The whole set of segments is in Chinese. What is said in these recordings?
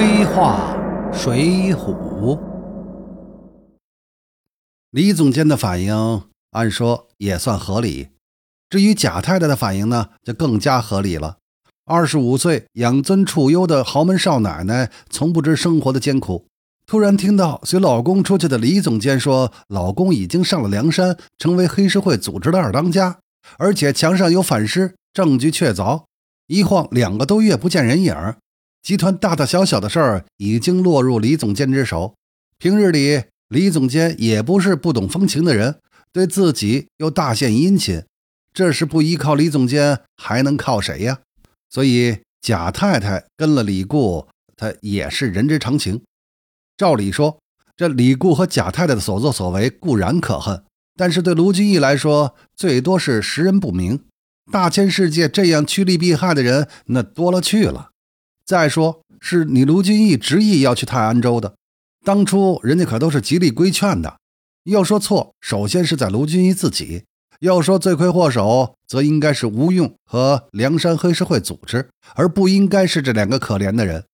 黑话水浒，李总监的反应按说也算合理。至于贾太太的反应呢，就更加合理了。二十五岁养尊处优的豪门少奶奶，从不知生活的艰苦，突然听到随老公出去的李总监说，老公已经上了梁山，成为黑社会组织的二当家，而且墙上有反尸，证据确凿。一晃两个多月不见人影。集团大大小小的事儿已经落入李总监之手。平日里，李总监也不是不懂风情的人，对自己又大献殷勤。这是不依靠李总监，还能靠谁呀？所以贾太太跟了李固，他也是人之常情。照理说，这李固和贾太太的所作所为固然可恨，但是对卢俊义来说，最多是识人不明。大千世界这样趋利避害的人，那多了去了。再说，是你卢俊义执意要去泰安州的，当初人家可都是极力规劝的。要说错，首先是在卢俊义自己；要说罪魁祸首，则应该是吴用和梁山黑社会组织，而不应该是这两个可怜的人。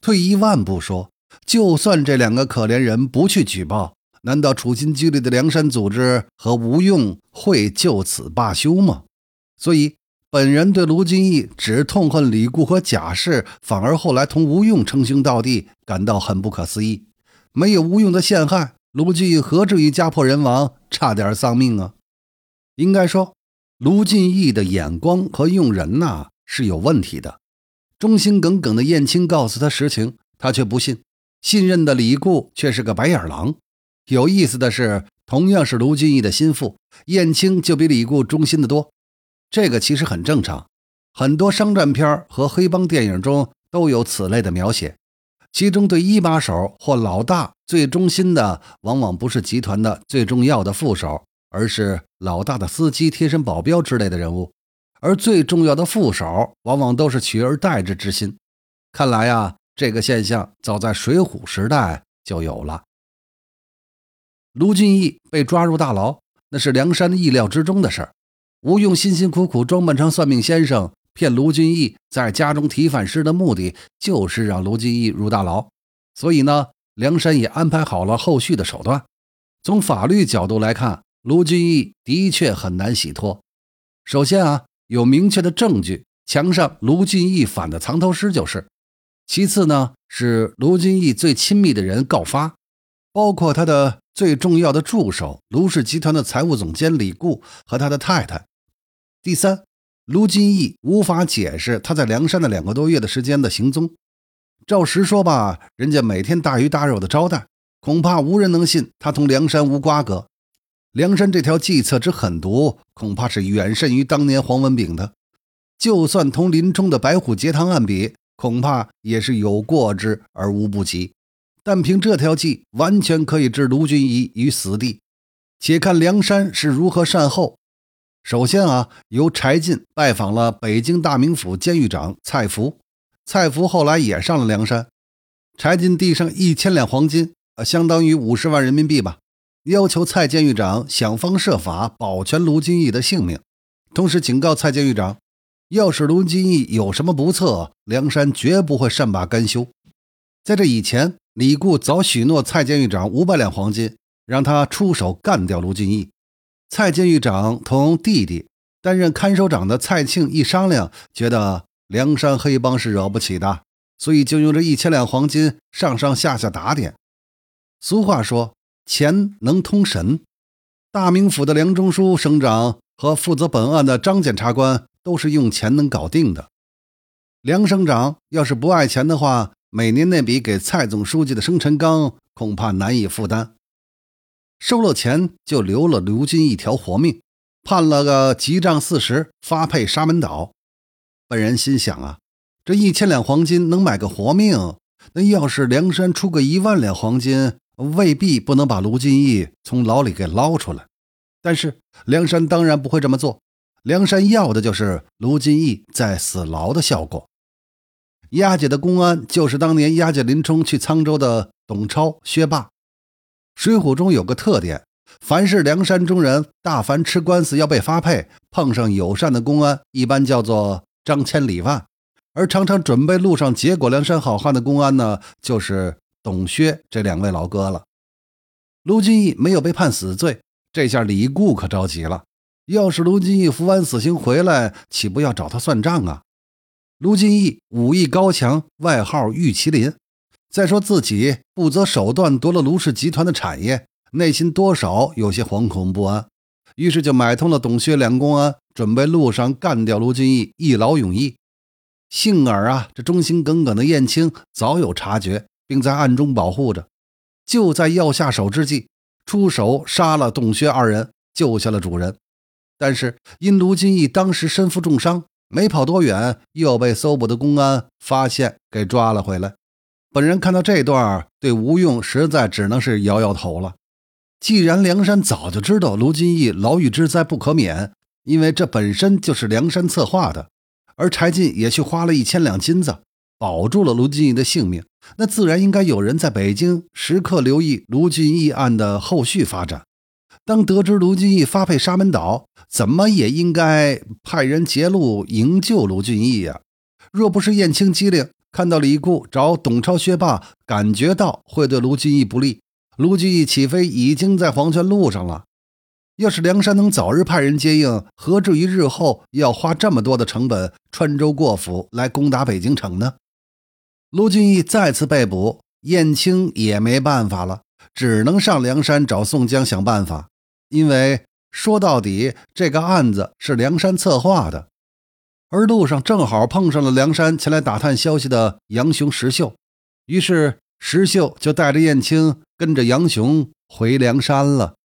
退一万步说，就算这两个可怜人不去举报，难道处心积虑的梁山组织和吴用会就此罢休吗？所以。本人对卢俊义只痛恨李固和贾氏，反而后来同吴用称兄道弟，感到很不可思议。没有吴用的陷害，卢俊义何至于家破人亡，差点丧命啊？应该说，卢俊义的眼光和用人呐是有问题的。忠心耿耿的燕青告诉他实情，他却不信；信任的李固却是个白眼狼。有意思的是，同样是卢俊义的心腹，燕青就比李固忠心的多。这个其实很正常，很多商战片和黑帮电影中都有此类的描写。其中对一把手或老大最忠心的，往往不是集团的最重要的副手，而是老大的司机、贴身保镖之类的人物。而最重要的副手，往往都是取而代之之心。看来呀，这个现象早在水浒时代就有了。卢俊义被抓入大牢，那是梁山意料之中的事儿。吴用辛辛苦苦装扮成算命先生，骗卢俊义在家中提反诗的目的，就是让卢俊义入大牢。所以呢，梁山也安排好了后续的手段。从法律角度来看，卢俊义的确很难洗脱。首先啊，有明确的证据，墙上卢俊义反的藏头诗就是。其次呢，是卢俊义最亲密的人告发，包括他的最重要的助手卢氏集团的财务总监李固和他的太太。第三，卢俊义无法解释他在梁山的两个多月的时间的行踪。照实说吧，人家每天大鱼大肉的招待，恐怕无人能信他同梁山无瓜葛。梁山这条计策之狠毒，恐怕是远甚于当年黄文炳的。就算同林冲的白虎节堂案比，恐怕也是有过之而无不及。但凭这条计，完全可以置卢俊义于死地。且看梁山是如何善后。首先啊，由柴进拜访了北京大名府监狱长蔡福，蔡福后来也上了梁山。柴进递上一千两黄金，呃，相当于五十万人民币吧，要求蔡监狱长想方设法保全卢俊义的性命，同时警告蔡监狱长，要是卢俊义有什么不测，梁山绝不会善罢甘休。在这以前，李固早许诺蔡监狱长五百两黄金，让他出手干掉卢俊义。蔡监狱长同弟弟担任看守长的蔡庆一商量，觉得梁山黑帮是惹不起的，所以就用这一千两黄金上上下下打点。俗话说，钱能通神。大名府的梁中书省长和负责本案的张检察官都是用钱能搞定的。梁省长要是不爱钱的话，每年那笔给蔡总书记的生辰纲恐怕难以负担。收了钱就留了卢俊一条活命，判了个急杖四十，发配沙门岛。本人心想啊，这一千两黄金能买个活命，那要是梁山出个一万两黄金，未必不能把卢俊义从牢里给捞出来。但是梁山当然不会这么做，梁山要的就是卢俊义在死牢的效果。押解的公安就是当年押解林冲去沧州的董超、薛霸。水浒中有个特点，凡是梁山中人，大凡吃官司要被发配，碰上友善的公安，一般叫做张千里万；而常常准备路上结果梁山好汉的公安呢，就是董薛这两位老哥了。卢俊义没有被判死罪，这下李固可着急了。要是卢俊义服完死刑回来，岂不要找他算账啊？卢俊义武艺高强，外号玉麒麟。再说自己不择手段夺了卢氏集团的产业，内心多少有些惶恐不安，于是就买通了董薛两公安，准备路上干掉卢俊义，一劳永逸。幸而啊，这忠心耿耿的燕青早有察觉，并在暗中保护着。就在要下手之际，出手杀了董薛二人，救下了主人。但是因卢俊义当时身负重伤，没跑多远，又被搜捕的公安发现，给抓了回来。本人看到这段，对吴用实在只能是摇摇头了。既然梁山早就知道卢俊义牢狱之灾不可免，因为这本身就是梁山策划的，而柴进也去花了一千两金子保住了卢俊义的性命。那自然应该有人在北京时刻留意卢俊义案的后续发展。当得知卢俊义发配沙门岛，怎么也应该派人截路营救卢俊义呀！若不是燕青机灵，看到李固找董超、薛霸，感觉到会对卢俊义不利，卢俊义起飞已经在黄泉路上了。要是梁山能早日派人接应，何至于日后要花这么多的成本穿州过府来攻打北京城呢？卢俊义再次被捕，燕青也没办法了，只能上梁山找宋江想办法。因为说到底，这个案子是梁山策划的，而路上正好碰上了梁山前来打探消息的杨雄、石秀，于是石秀就带着燕青跟着杨雄回梁山了。